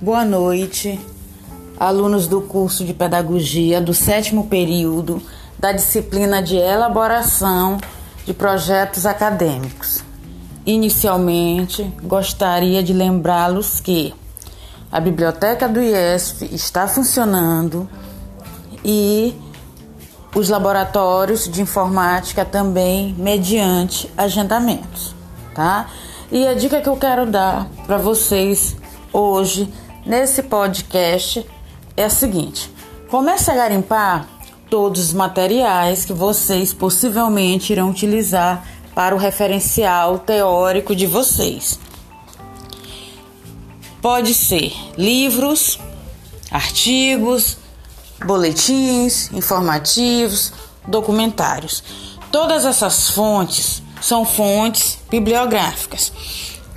Boa noite, alunos do curso de Pedagogia do sétimo período da disciplina de elaboração de projetos acadêmicos. Inicialmente, gostaria de lembrá-los que a biblioteca do IESF está funcionando e os laboratórios de informática também mediante agendamentos, tá? E a dica que eu quero dar para vocês hoje nesse podcast é a seguinte: comece a garimpar todos os materiais que vocês possivelmente irão utilizar para o referencial teórico de vocês. Pode ser livros, artigos, boletins informativos, documentários. Todas essas fontes são fontes bibliográficas.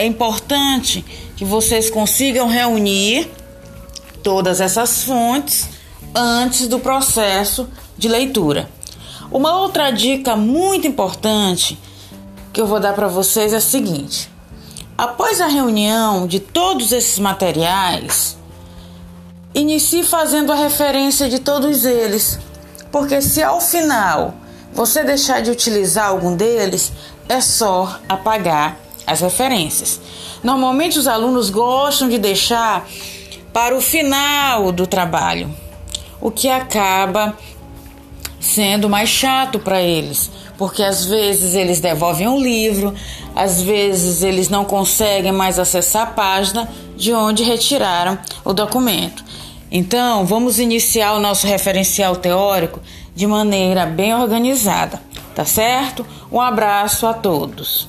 É importante que vocês consigam reunir todas essas fontes antes do processo de leitura. Uma outra dica muito importante que eu vou dar para vocês é a seguinte: após a reunião de todos esses materiais, inicie fazendo a referência de todos eles, porque se ao final você deixar de utilizar algum deles, é só apagar as referências. Normalmente os alunos gostam de deixar para o final do trabalho, o que acaba sendo mais chato para eles, porque às vezes eles devolvem o um livro, às vezes eles não conseguem mais acessar a página de onde retiraram o documento. Então, vamos iniciar o nosso referencial teórico de maneira bem organizada, tá certo? Um abraço a todos.